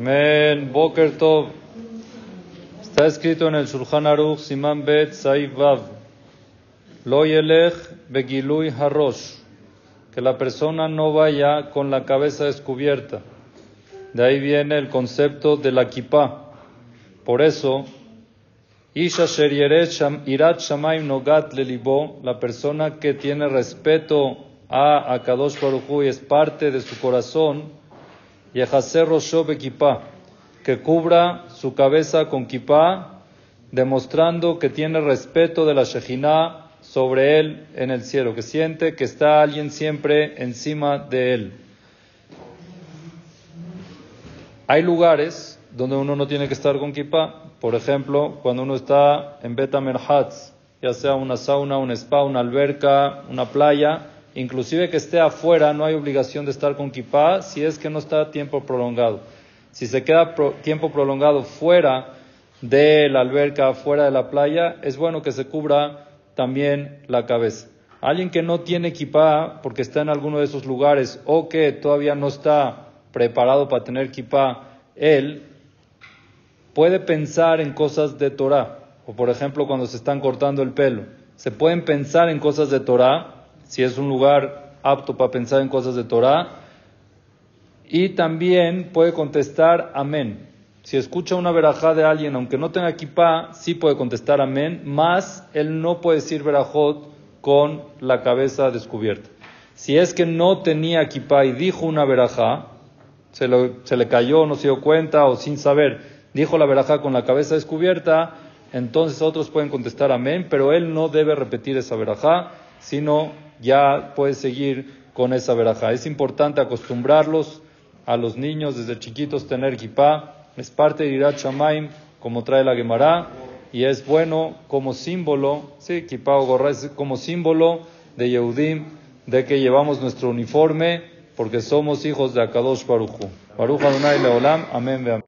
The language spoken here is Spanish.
Men Boker Tov. Está escrito en el Shulchan Aruch Siman Bet Saif Vav. Lo yelech begilui harosh. Que la persona no vaya con la cabeza descubierta. De ahí viene el concepto de la kippah. Por eso, Isha Irat Shamaim Nogat Lelibo, la persona que tiene respeto a Akadosh Baruch Hu y es parte de su corazón, Yehaser Rosho Bekipá, que cubra su cabeza con kipá, demostrando que tiene respeto de la Shejinah sobre él en el cielo, que siente que está alguien siempre encima de él. Hay lugares donde uno no tiene que estar con kipá, por ejemplo, cuando uno está en Betamerhatz, ya sea una sauna, un spa, una alberca, una playa, inclusive que esté afuera, no hay obligación de estar con kipá si es que no está tiempo prolongado. Si se queda tiempo prolongado fuera de la alberca, fuera de la playa, es bueno que se cubra también la cabeza. Alguien que no tiene kipá porque está en alguno de esos lugares o que todavía no está preparado para tener kipá, él puede pensar en cosas de Torah. O por ejemplo, cuando se están cortando el pelo. Se pueden pensar en cosas de Torah si es un lugar apto para pensar en cosas de Torah. Y también puede contestar amén. Si escucha una verajá de alguien, aunque no tenga equipa, sí puede contestar amén, más él no puede decir verajot con la cabeza descubierta. Si es que no tenía equipa y dijo una verajá, se, se, le cayó, no se dio cuenta o sin saber, dijo la verajá con la cabeza descubierta, entonces otros pueden contestar amén, pero él no debe repetir esa verajá, sino ya puede seguir con esa verajá. Es importante acostumbrarlos a los niños desde chiquitos tener kipá, es parte de Irat Shamaim, como trae la Gemara, y es bueno como símbolo, sí, kipá o gorra, es como símbolo de Yehudim, de que llevamos nuestro uniforme, porque somos hijos de Akadosh Baruchu. Baruch Adonai Leolam, amén.